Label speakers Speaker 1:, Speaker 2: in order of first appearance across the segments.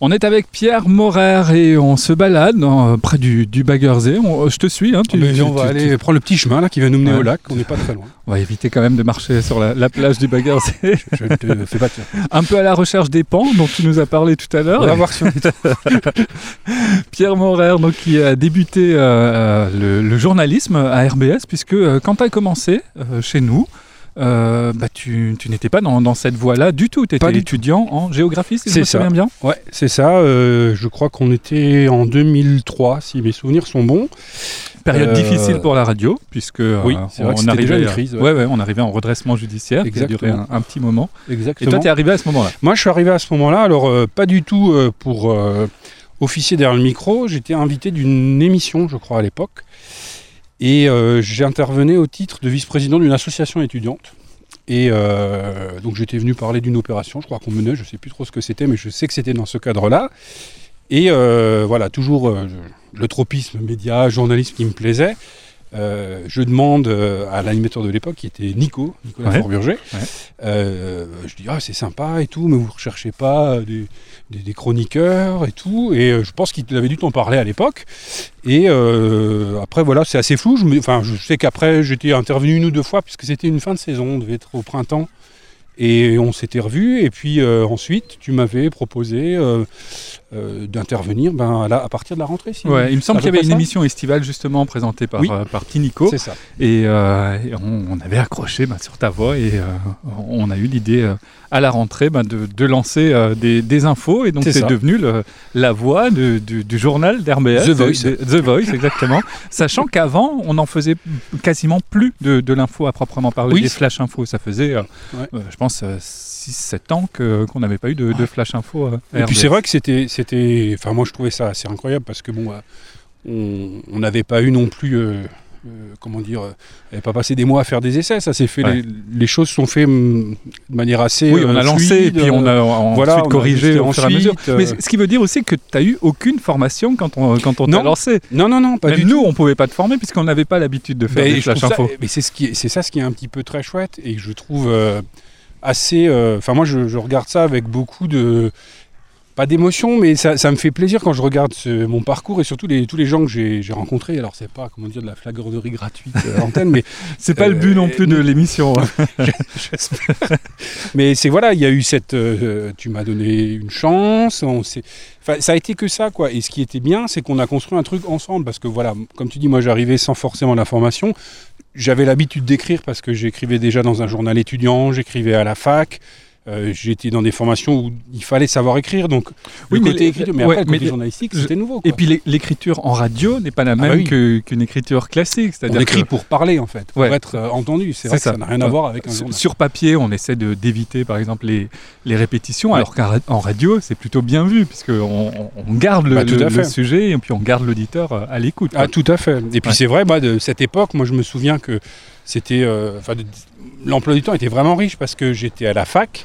Speaker 1: On est avec Pierre Morer et on se balade dans- près du, du Baggersee. On- je te suis. Hein, tu-
Speaker 2: Mais
Speaker 1: tu-
Speaker 2: on va
Speaker 1: tu-
Speaker 2: aller prendre le petit chemin là qui va nous mener
Speaker 1: Ouais.
Speaker 2: au lac. On n'est pas très loin.
Speaker 1: on va éviter quand même de marcher sur la, la plage du Baggersee.
Speaker 2: Je ne te fais pas de.
Speaker 1: Un peu à la recherche des pans dont tu nous as parlé tout à l'heure.
Speaker 2: On va voir si on est
Speaker 1: Pierre Morer, donc, qui a débuté euh, euh, le, le journalisme à RBS, puisque euh, quand tu as commencé euh, chez nous, euh, bah, tu, tu n'étais pas dans, dans cette voie-là du tout. Tu étais
Speaker 2: Pas
Speaker 1: étudiant en géographie, si je
Speaker 2: C'est
Speaker 1: me souviens bien.
Speaker 2: Ouais, c'est ça. euh, je crois qu'on était en 2003, si mes souvenirs sont bons.
Speaker 1: Période
Speaker 2: Euh,
Speaker 1: difficile pour la radio, puisque
Speaker 2: Oui, vrai
Speaker 1: on
Speaker 2: c'était déjà
Speaker 1: arrivait,
Speaker 2: une crise, ouais.
Speaker 1: ouais, ouais, on arrivait en redressement judiciaire qui a duré un,
Speaker 2: Exactement.
Speaker 1: un petit moment. Et
Speaker 2: Exactement.
Speaker 1: toi, tu es arrivé à ce moment-là?
Speaker 2: Moi, je suis arrivé à ce moment-là. Alors, pas du tout pour officier derrière le micro. J'étais invité d'une émission, je crois, à l'époque. Et euh, j'intervenais au titre de vice-président d'une association étudiante. Et euh, donc, j'étais venu parler d'une opération, je crois qu'on menait, je ne sais plus trop ce que c'était, mais je sais que c'était dans ce cadre-là. Et euh, voilà, toujours le tropisme média, journalisme qui me plaisait. Euh, je demande euh, à l'animateur de l'époque, qui était Nico, Nicolas
Speaker 1: Ouais.
Speaker 2: Forburger,
Speaker 1: Ouais.
Speaker 2: euh, je dis ah c'est sympa et tout, mais vous recherchez pas des, des- des chroniqueurs et tout, et euh, je pense qu'il avait dû t'en parler à l'époque. Et après voilà, c'est assez flou. Je, enfin, je sais qu'après j'étais intervenu une ou deux fois puisque c'était une fin de saison, on devait être au printemps. Et on s'était revus, et puis ensuite, tu m'avais proposé euh, d'intervenir ben, à, la- à partir de la rentrée. si-
Speaker 1: Ouais, il me semble qu'il y avait une émission estivale justement présentée par,
Speaker 2: Oui.
Speaker 1: euh, par Tinico.
Speaker 2: C'est ça.
Speaker 1: Et, euh, et on, on avait accroché bah, sur ta voix et on a eu l'idée à la rentrée bah, de, de lancer des, des infos. Et donc
Speaker 2: C'est
Speaker 1: devenu le- la voix du, du journal d'RBS.
Speaker 2: The Voice.
Speaker 1: de- The Voice, exactement. Sachant qu'avant, on en faisait quasiment plus de, de l'info à proprement parler,
Speaker 2: Oui.
Speaker 1: des flash infos. Ça faisait,
Speaker 2: Ouais.
Speaker 1: je pense, 6-7 ans que- qu'on n'avait pas eu de, de flash info.
Speaker 2: Et puis c'est vrai que c'était, c'était, enfin moi je trouvais ça assez incroyable parce que bon, euh, on n'avait pas eu non plus, euh, euh, comment dire, euh, on n'avait pas passé des mois à faire des essais. Ça s'est fait,
Speaker 1: Ouais.
Speaker 2: les, les choses sont faites hum, de manière assez.
Speaker 1: Oui, on a lancé et puis on a ensuite
Speaker 2: voilà, on a
Speaker 1: corrigé au fur et à mesure. Mais ce qui veut dire aussi que tu n'as eu aucune formation quand on, quand on t'a lancé.
Speaker 2: Non, non, non, pas
Speaker 1: Même
Speaker 2: du
Speaker 1: nous,
Speaker 2: tout.
Speaker 1: on pouvait pas te former puisqu'on n'avait pas l'habitude de faire
Speaker 2: Ben,
Speaker 1: des flash
Speaker 2: trouve ça-
Speaker 1: infos.
Speaker 2: mais c'est ce qui, est- c'est ça ce qui est un petit peu très chouette et que je trouve euh, assez. euh, Enfin moi je, je regarde ça avec beaucoup de pas d'émotion, mais ça, ça me fait plaisir quand je regarde ce- mon parcours et surtout les, tous les gens que j'ai rencontrés. Alors c'est pas comment dire de la flagornerie gratuite euh, à l'antenne, mais
Speaker 1: C'est pas le but non plus de
Speaker 2: euh,
Speaker 1: l'émission. hein.
Speaker 2: Mais c'est voilà, il y a eu cette. euh, tu m'as donné une chance. On ça a été que ça, quoi. Et ce qui était bien, c'est qu'on a construit un truc ensemble. Parce que voilà, comme tu dis, moi j'arrivais sans forcément la formation. J'avais l'habitude d'écrire parce que j'écrivais déjà dans un journal étudiant, j'écrivais à la fac. Euh, J'étais dans des formations où il fallait savoir écrire, donc
Speaker 1: Oui,
Speaker 2: le
Speaker 1: mais
Speaker 2: côté
Speaker 1: les-
Speaker 2: écriture, mais
Speaker 1: ouais,
Speaker 2: après le côté journalistique, c'était nouveau. Quoi.
Speaker 1: Et puis l'é- l'écriture en radio n'est pas la
Speaker 2: Ah
Speaker 1: même
Speaker 2: bah oui.
Speaker 1: qu'une écriture classique.
Speaker 2: on écrit
Speaker 1: que
Speaker 2: pour parler en fait, pour
Speaker 1: Ouais.
Speaker 2: être euh, entendu. C'est vrai que
Speaker 1: ça.
Speaker 2: ça n'a rien à voir avec un
Speaker 1: sur,
Speaker 2: journal.
Speaker 1: sur papier, on essaie d'éviter par exemple les, les répétitions,
Speaker 2: Ouais.
Speaker 1: alors qu'en radio, c'est plutôt bien vu puisqu'on on, garde le,
Speaker 2: Bah,
Speaker 1: le- le sujet et puis on garde l'auditeur euh, à l'écoute.
Speaker 2: Ah, tout à fait. Et puis c'est vrai, bah, de cette époque, moi je me souviens que c'était. euh, enfin, L'emploi du temps était vraiment riche parce que j'étais à la fac,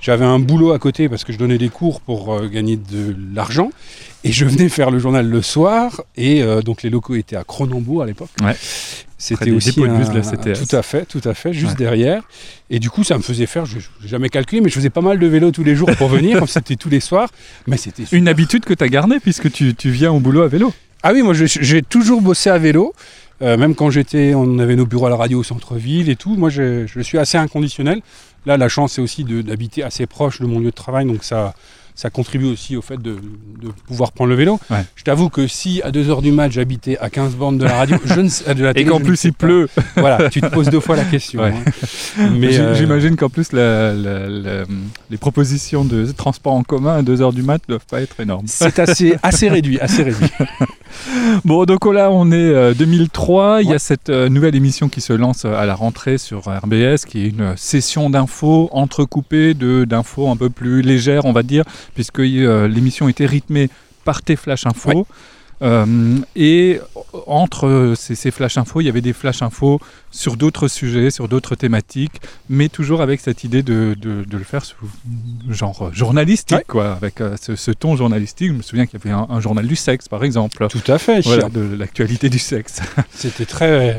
Speaker 2: j'avais un boulot à côté parce que je donnais des cours pour euh, gagner de l'argent, et je venais faire le journal le soir, et euh, donc les locaux étaient à Cronenbourg à l'époque.
Speaker 1: Ouais.
Speaker 2: C'était aussi un-
Speaker 1: de la CTS.
Speaker 2: Tout à fait, tout à fait, juste
Speaker 1: Ouais.
Speaker 2: derrière. Et du coup, ça me faisait faire, je n'ai jamais calculé, mais je faisais pas mal de vélo tous les jours pour venir, c'était tous les soirs, mais c'était.
Speaker 1: Une habitude que tu as gardée puisque tu, tu viens au boulot à vélo.
Speaker 2: Ah oui, moi j'ai toujours bossé à vélo. Euh, même quand j'étais, on avait nos bureaux à la radio au centre-ville et tout. Moi, je, je suis assez inconditionnel. Là, la chance, c'est aussi d'habiter assez proche de mon lieu de travail, donc ça, ça contribue aussi au fait de, de pouvoir prendre le vélo.
Speaker 1: Ouais.
Speaker 2: Je t'avoue que si à 2h du match, j'habitais à 15 bandes de la radio, je ne sais, de la
Speaker 1: Et
Speaker 2: télé,
Speaker 1: qu'en
Speaker 2: je ne
Speaker 1: plus il pleut.
Speaker 2: Voilà, tu te poses deux fois la question.
Speaker 1: Ouais.
Speaker 2: hein. Mais euh,
Speaker 1: J'imagine qu'en plus la- la- la- les propositions de transport en commun à 2h du mat ne doivent pas être énormes.
Speaker 2: c'est assez, assez réduit, assez réduit.
Speaker 1: Bon, donc là, on est euh, 2003. Il y a cette euh, nouvelle émission qui se lance euh, à la rentrée sur RBS, qui est une session d'infos entrecoupée d'infos un peu plus légères, on va dire, puisque euh, l'émission était rythmée par tes flash infos.
Speaker 2: Ouais.
Speaker 1: Euh, et entre ces, ces flash infos, il y avait des flash infos sur d'autres sujets, sur d'autres thématiques, mais toujours avec cette idée de, de- de le faire sous genre journalistique,
Speaker 2: Ouais.
Speaker 1: quoi, avec euh, ce, ce ton journalistique. Je me souviens qu'il y avait un, un journal du sexe, par exemple.
Speaker 2: Tout à fait.
Speaker 1: Voilà, de l'actualité du sexe.
Speaker 2: C'était très,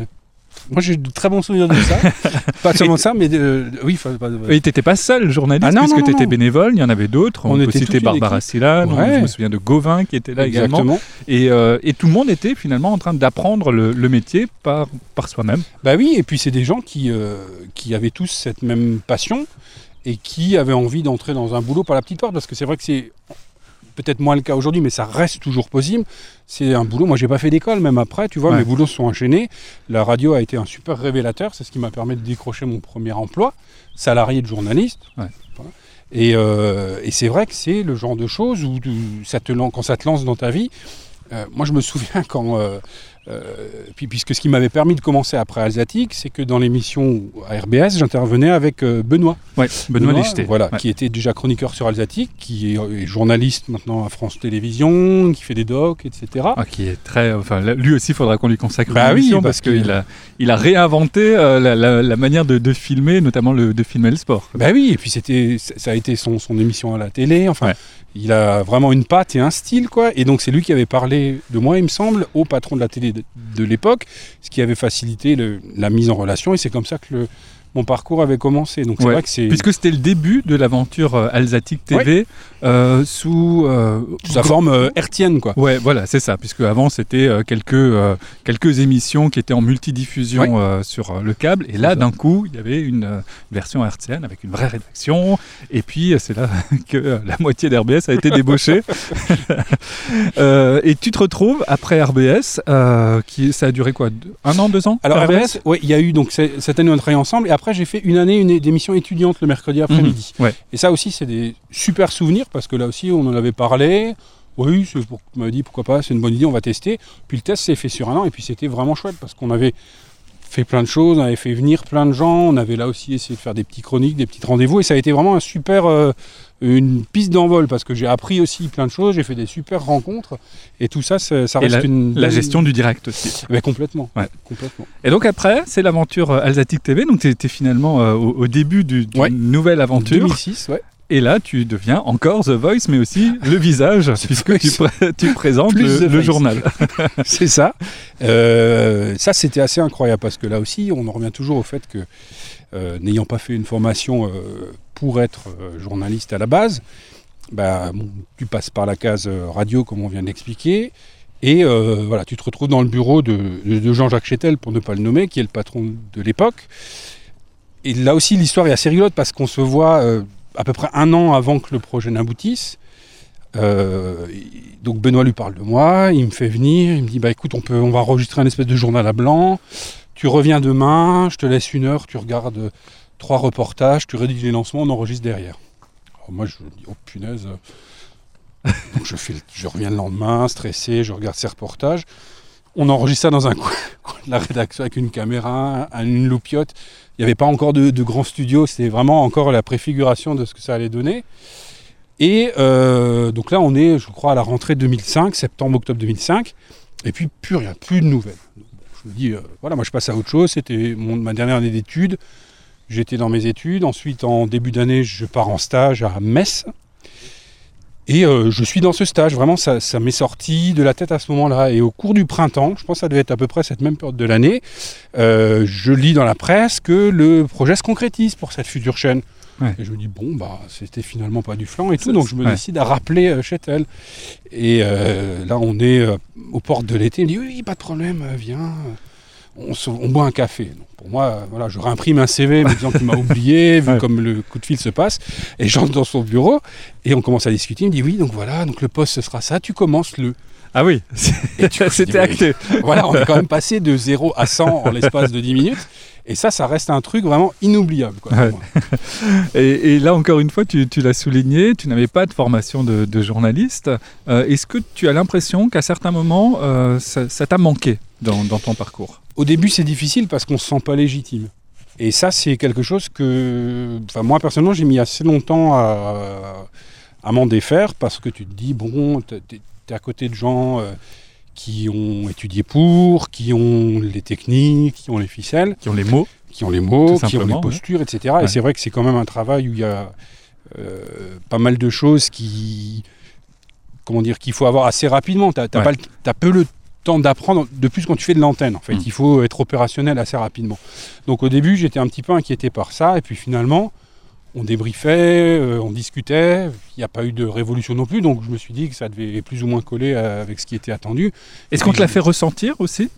Speaker 2: Moi, j'ai de très bons souvenirs de ça. pas seulement ça, mais de- oui. enfin, pas-
Speaker 1: Et t'étais pas seul journaliste,
Speaker 2: Ah non,
Speaker 1: puisque
Speaker 2: non,
Speaker 1: tu étais
Speaker 2: non.
Speaker 1: bénévole, il y en avait d'autres. On,
Speaker 2: On
Speaker 1: peut citer Barbara. Silla,
Speaker 2: Ouais.
Speaker 1: je me souviens de Gauvin qui était là également.
Speaker 2: Exactement.
Speaker 1: Et, euh, et tout le monde était finalement en train d'apprendre le, le métier par, par soi-même.
Speaker 2: Bah oui, et puis c'est des gens qui, euh, qui avaient tous cette même passion et qui avaient envie d'entrer dans un boulot par la petite porte, parce que c'est vrai que c'est peut-être moins le cas aujourd'hui, mais ça reste toujours possible. C'est un boulot, moi j'ai pas fait d'école même après, tu vois,
Speaker 1: Ouais.
Speaker 2: mes boulots se sont enchaînés. La radio a été un super révélateur, c'est ce qui m'a permis de décrocher mon premier emploi, salarié de journaliste.
Speaker 1: Ouais.
Speaker 2: Voilà. Et, euh, et c'est vrai que c'est le genre de choses où tu- ça te, quand ça te lance dans ta vie, euh, moi je me souviens quand... euh, euh, puis, puisque ce qui m'avait permis de commencer après Alsatique, c'est que dans l'émission à RBS, j'intervenais avec Benoît.
Speaker 1: Ouais, Benoît Licheté.
Speaker 2: Voilà,
Speaker 1: Ouais.
Speaker 2: qui était déjà chroniqueur sur Alsatique, qui est, journaliste maintenant à France Télévisions, qui fait des docs, etc.
Speaker 1: Ah, qui est très. Enfin, lui aussi, il faudra qu'on lui consacre
Speaker 2: Bah
Speaker 1: une
Speaker 2: oui,
Speaker 1: émission
Speaker 2: parce
Speaker 1: qu'il a, il a réinventé la, la- la manière de, de filmer, notamment le, de filmer le sport.
Speaker 2: Bah oui, et puis c'était, ça a été son, son émission à la télé. Enfin,
Speaker 1: Ouais.
Speaker 2: Il a vraiment une patte et un style, quoi. Et donc c'est lui qui avait parlé de moi, il me semble, au patron de la télé de, l'époque, ce qui avait facilité la mise en relation. Et c'est comme ça que le- mon parcours avait commencé. Donc
Speaker 1: Ouais.
Speaker 2: vrai que
Speaker 1: Puisque c'était le début de l'aventure euh, Alsatique TV euh, sous. euh,
Speaker 2: sous sa forme hertzienne, quoi.
Speaker 1: Ouais, voilà, c'est ça. Puisque avant c'était quelques quelques émissions qui étaient en multidiffusion sur le câble, et là d'un coup il y avait une version hertzienne avec une vraie rédaction, et puis c'est là que la moitié d'RBS a été débauchée. Euh, et tu te retrouves après RBS, euh, qui ça a duré quoi, un an, deux ans
Speaker 2: Alors RBS, ouais, il y a eu donc cette année on a travaillé ensemble et après j'ai fait une année une d'émission étudiante le mercredi après-midi.
Speaker 1: Ouais.
Speaker 2: Et ça aussi c'est des super souvenirs parce que là aussi on en avait parlé. Oui, c'est pour, on m'a dit pourquoi pas, c'est une bonne idée, on va tester. Puis le test s'est fait sur un an et puis c'était vraiment chouette parce qu'on avait fait plein de choses, on avait fait venir plein de gens, on avait là aussi essayé de faire des petits chroniques, des petits rendez-vous et ça a été vraiment un super euh, une piste d'envol parce que j'ai appris aussi plein de choses, j'ai fait des super rencontres et tout ça ça, reste une
Speaker 1: La gestion du direct aussi.
Speaker 2: Mais complètement,
Speaker 1: Ouais.
Speaker 2: complètement.
Speaker 1: Et donc après, c'est l'aventure euh, Alsatique TV. Donc tu étais finalement euh, au, au début du- d'une
Speaker 2: Ouais.
Speaker 1: nouvelle aventure.
Speaker 2: 2006, ouais.
Speaker 1: Et là, tu deviens encore The Voice, mais aussi le visage, puisque tu, pré- tu présentes le, journal.
Speaker 2: C'est ça. Euh, ça, c'était assez incroyable parce que là aussi, on en revient toujours au fait que, euh, n'ayant pas fait une formation euh, pour être journaliste à la base, bah, bon, tu passes par la case radio, comme on vient de l'expliquer. Et euh, voilà, tu te retrouves dans le bureau de, Jean-Jacques Chétel, pour ne pas le nommer, qui est le patron de l'époque. Et là aussi, l'histoire est assez rigolote parce qu'on se voit euh, à peu près un an avant que le projet n'aboutisse. Euh, donc Benoît lui parle de moi, il me fait venir, il me dit bah écoute on peut va enregistrer un espèce de journal à blanc, tu reviens demain, je te laisse une heure, tu regardes trois reportages, tu rédiges les lancements, on enregistre derrière. Alors moi je dis oh punaise. Donc je, je reviens le lendemain, stressé, je regarde ces reportages. On enregistre ça dans un coin, de la rédaction avec une caméra, un- une loupiote. Il n'y avait pas encore de, grand studio, c'était vraiment encore la préfiguration de ce que ça allait donner. Et euh, donc là, on est, je crois, à la rentrée 2005, septembre-octobre 2005. Et puis, plus rien, plus de nouvelles. Je me dis, euh, voilà, moi je passe à autre chose. C'était ma dernière année d'études. J'étais dans mes études. Ensuite, en début d'année, je pars en stage à Metz. Et euh, je suis dans ce stage. Vraiment, ça, ça m'est sorti de la tête à ce moment-là. Et au cours du printemps, je pense que ça devait être à peu près cette même période de l'année, euh, je lis dans la presse que le projet se concrétise pour cette future chaîne.
Speaker 1: Ouais.
Speaker 2: Et je me dis, bon, bah, c'était finalement pas du flanc et tout. Donc je me
Speaker 1: ouais.
Speaker 2: décide à rappeler euh, Chetel. Et euh, là, on est euh, aux portes de l'été. Il me dit, oui, oui, pas de problème, viens. On, se- on boit un café. Donc, pour moi, euh, voilà, je réimprime un CV me disant qu'il m'a oublié, vu
Speaker 1: Ouais.
Speaker 2: comme le coup de fil se passe. Et j'entre dans son bureau et on commence à discuter. Il me dit, oui, donc voilà, donc le poste, ce sera ça. Tu commences le.
Speaker 1: Ah oui, c'était acté.
Speaker 2: Voilà, on est quand même passé de 0 à 100 en l'espace de 10 minutes. Et ça, ça reste un truc vraiment inoubliable. quoi,
Speaker 1: Ouais. Et, et là, encore une fois, tu, tu l'as souligné, tu n'avais pas de formation de, de journaliste. Euh, Est-ce que tu as l'impression qu'à certains moments, euh, ça ça t'a manqué dans, dans ton parcours?
Speaker 2: Au début, c'est difficile parce qu'on se sent pas légitime. Et ça, c'est quelque chose que, enfin, moi personnellement, j'ai mis assez longtemps à, à m'en défaire parce que tu te dis, bon, t'es es à côté de gens euh, qui ont étudié pour, qui ont les techniques, qui ont les ficelles,
Speaker 1: Qui ont les mots
Speaker 2: qui ont les mots, qui ont les postures, etc.
Speaker 1: Ouais.
Speaker 2: Et c'est vrai que c'est quand même un travail où il y a euh, pas mal de choses qui, comment dire, qu'il faut avoir assez rapidement. Tu as,
Speaker 1: Ouais.
Speaker 2: peu le temps d'apprendre, de plus quand tu fais de l'antenne. En fait,
Speaker 1: Mm.
Speaker 2: il faut être opérationnel assez rapidement. Donc au début, j'étais un petit peu inquiété par ça, et puis finalement, on débriefait, euh, on discutait. Il n'y a pas eu de révolution non plus, donc je me suis dit que ça devait plus ou moins coller euh, avec ce qui était attendu.
Speaker 1: Est-ce qu'on te l'a fait ressentir aussi?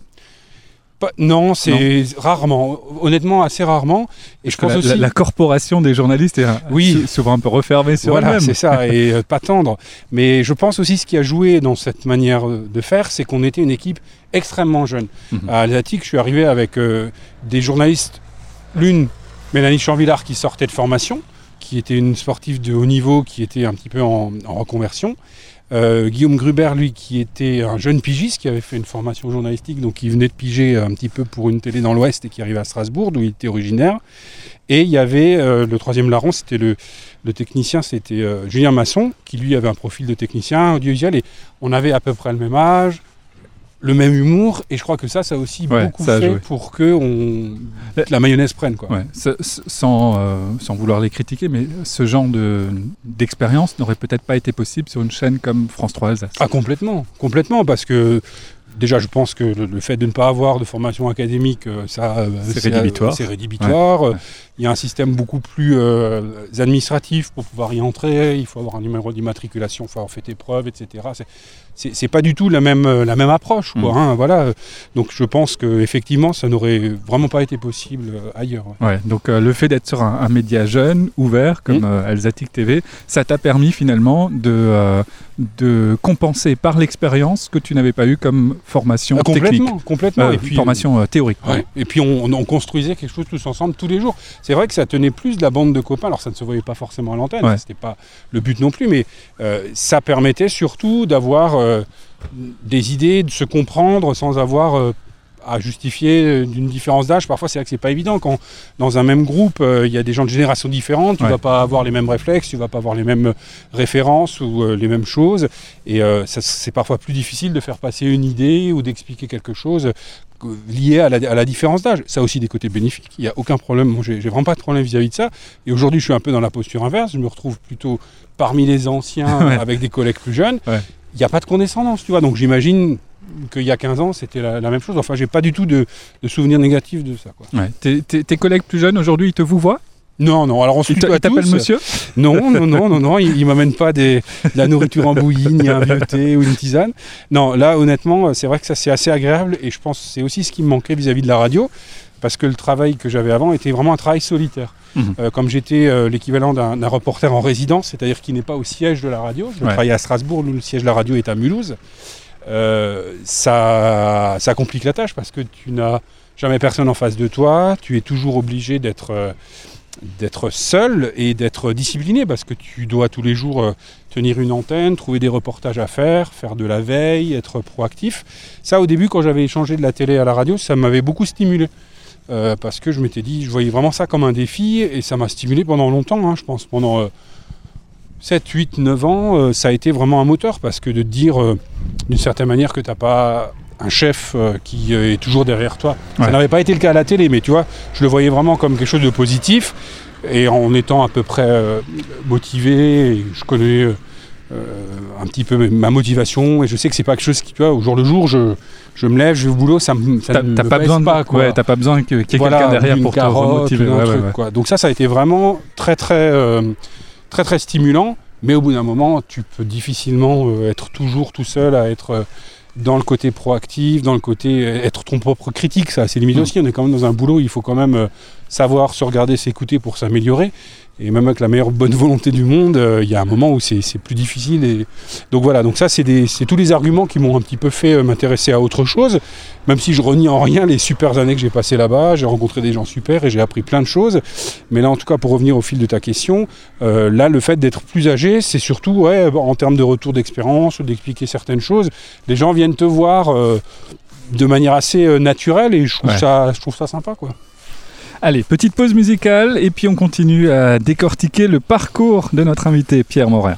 Speaker 2: Non, c'est rarement, honnêtement, assez rarement. Et je pense
Speaker 1: la,
Speaker 2: aussi.
Speaker 1: la- la corporation des journalistes est euh,
Speaker 2: Oui.
Speaker 1: souvent un peu refermée sur
Speaker 2: Voilà,
Speaker 1: elle-même.
Speaker 2: c'est ça, et euh, pas tendre. Mais je pense aussi ce qui a joué dans cette manière euh, de faire, c'est qu'on était une équipe extrêmement jeune.
Speaker 1: Mhm.
Speaker 2: À Alsatique, je suis arrivé avec euh, des journalistes, l'une, Mélanie Chanvillard, qui sortait de formation, qui était une sportive de haut niveau, qui était un petit peu en, en reconversion. Euh, Guillaume Gruber, lui, qui était un jeune pigiste, qui avait fait une formation journalistique, donc qui venait de piger un petit peu pour une télé dans l'Ouest et qui arrivait à Strasbourg, d'où il était originaire. Et il y avait euh, le troisième larron, c'était le, le technicien, c'était euh, Julien Masson, qui lui avait un profil de technicien audiovisuel. Et on avait à peu près le même âge, le même humour. Et je crois que ça, ça a aussi
Speaker 1: Ouais,
Speaker 2: beaucoup
Speaker 1: ça
Speaker 2: fait pour que on, la mayonnaise prenne. Quoi.
Speaker 1: Ouais, ce- ce- sans, euh, sans vouloir les critiquer, mais ce genre de- d'expérience n'aurait peut-être pas été possible sur une chaîne comme France 3 Alsace.
Speaker 2: Ah complètement, complètement, parce que déjà je pense que le, le fait de ne pas avoir de formation académique, euh, ça euh,
Speaker 1: C'est rédhibitoire.
Speaker 2: C'est rédhibitoire.
Speaker 1: Ouais.
Speaker 2: Il y a un système beaucoup plus euh, administratif pour pouvoir y entrer. Il faut avoir un numéro d'immatriculation, il faut avoir fait tes preuves, etc. C'est- pas du tout la même, euh, la même approche. Quoi,
Speaker 1: Mm.
Speaker 2: hein, voilà. Donc je pense que effectivement ça n'aurait vraiment pas été possible euh, ailleurs. ouais.
Speaker 1: Ouais, donc euh, le fait d'être sur un, un média jeune, ouvert, comme
Speaker 2: Mm.
Speaker 1: euh, Alsatic TV, ça t'a permis finalement de, de compenser par l'expérience que tu n'avais pas eu comme formation
Speaker 2: Ah,
Speaker 1: technique.
Speaker 2: complètement, complètement. Et puis,
Speaker 1: formation théorique.
Speaker 2: Ouais. Et puis on, on construisait quelque chose tous ensemble tous les jours. C'est vrai que ça tenait plus de la bande de copains. Alors ça ne se voyait pas forcément à l'antenne,
Speaker 1: Ouais.
Speaker 2: c'était pas le but non plus, mais euh, ça permettait surtout d'avoir euh, des idées, de se comprendre sans avoir euh, à justifier d'une différence d'âge. Parfois c'est vrai que c'est pas évident quand dans un même groupe euh, il y a des gens de générations différentes, tu
Speaker 1: Ouais.
Speaker 2: vas pas avoir les mêmes réflexes, tu vas pas avoir les mêmes références ou euh, les mêmes choses. Et euh, c'est parfois plus difficile de faire passer une idée ou d'expliquer quelque chose lié à la, à la différence d'âge. Ça a aussi des côtés bénéfiques, il n'y a aucun problème. Moi, j'ai vraiment pas de problème vis-à-vis de ça. Et aujourd'hui, je suis un peu dans la posture inverse. Je me retrouve plutôt parmi les anciens
Speaker 1: Ouais.
Speaker 2: avec des collègues plus jeunes. Il n'y a pas de condescendance, tu vois. Donc j'imagine qu'il y a 15 ans, c'était la, la même chose. Enfin, j'ai pas du tout de, de souvenirs négatifs de ça. Quoi.
Speaker 1: Ouais. Tes, tes- tes collègues plus jeunes aujourd'hui, ils te vous voient?
Speaker 2: Non, non. Alors on se tutoie tous.
Speaker 1: monsieur?
Speaker 2: Non, non, non, non, non, il, il m'amène pas des, de la nourriture en bouillie, ni un vieux thé ou une tisane. Non, là, honnêtement, c'est vrai que ça c'est assez agréable et je pense que c'est aussi ce qui me manquait vis-à-vis de la radio, parce que le travail que j'avais avant était vraiment un travail solitaire.
Speaker 1: Mhm.
Speaker 2: Euh, comme j'étais euh, l'équivalent d'un reporter en résidence, c'est-à-dire qui n'est pas au siège de la radio, je
Speaker 1: Ouais.
Speaker 2: travaillais à Strasbourg, le siège de la radio est à Mulhouse. Euh, ça, ça complique la tâche parce que tu n'as jamais personne en face de toi, tu es toujours obligé d'être d'être seul et d'être discipliné parce que tu dois tous les jours tenir une antenne, trouver des reportages à faire, faire de la veille, être proactif. Ça, au début, quand j'avais échangé de la télé à la radio, ça m'avait beaucoup stimulé. Euh, parce que je m'étais dit, je voyais vraiment ça comme un défi et ça m'a stimulé pendant longtemps, hein, je pense, pendant euh, 7, 8, 9 ans, euh, ça a été vraiment un moteur parce que de te dire euh, d'une certaine manière que tu n'as pas un chef qui est toujours derrière toi. Ça n'avait pas été le cas à la télé, mais tu vois, je le voyais vraiment comme quelque chose de positif. Et en étant à peu près motivé, je connais un petit peu ma motivation, et je sais que c'est pas quelque chose qui, tu vois, au jour le jour, je, je me lève, je vais au boulot, ça, me- ça
Speaker 1: T'as pas besoin de
Speaker 2: pas, quoi.
Speaker 1: ouais, t'as pas besoin qu'il y ait
Speaker 2: Voilà,
Speaker 1: quelqu'un derrière pour te
Speaker 2: carotte
Speaker 1: remotiver.
Speaker 2: ou un
Speaker 1: Ouais,
Speaker 2: truc,
Speaker 1: ouais, ouais.
Speaker 2: quoi. Donc ça, ça a été vraiment très très euh, très très stimulant. Mais au bout d'un moment, tu peux difficilement euh, être toujours tout seul à être euh, dans le côté proactif, dans le côté euh, être ton propre critique. Ça, c'est limite
Speaker 1: Mm.
Speaker 2: aussi. On est quand même dans un boulot, il faut quand même euh, savoir se regarder, s'écouter pour s'améliorer. Et même avec la meilleure bonne volonté du monde, euh, il y a un moment où c'est plus difficile. Et... Donc voilà, donc ça, c'est tous les arguments qui m'ont un petit peu fait euh, m'intéresser à autre chose. Même si je renie en rien les super années que j'ai passées là-bas, j'ai rencontré des gens super et j'ai appris plein de choses. Mais là, en tout cas, pour revenir au fil de ta question, euh, là, le fait d'être plus âgé, c'est surtout ouais, en termes de retour d'expérience ou d'expliquer certaines choses. Les gens viennent te voir de manière assez naturelle et je trouve,
Speaker 1: Ouais.
Speaker 2: ça, je trouve ça sympa. Quoi.
Speaker 1: Allez, petite pause musicale et puis on continue à décortiquer le parcours de notre invité Pierre Morer.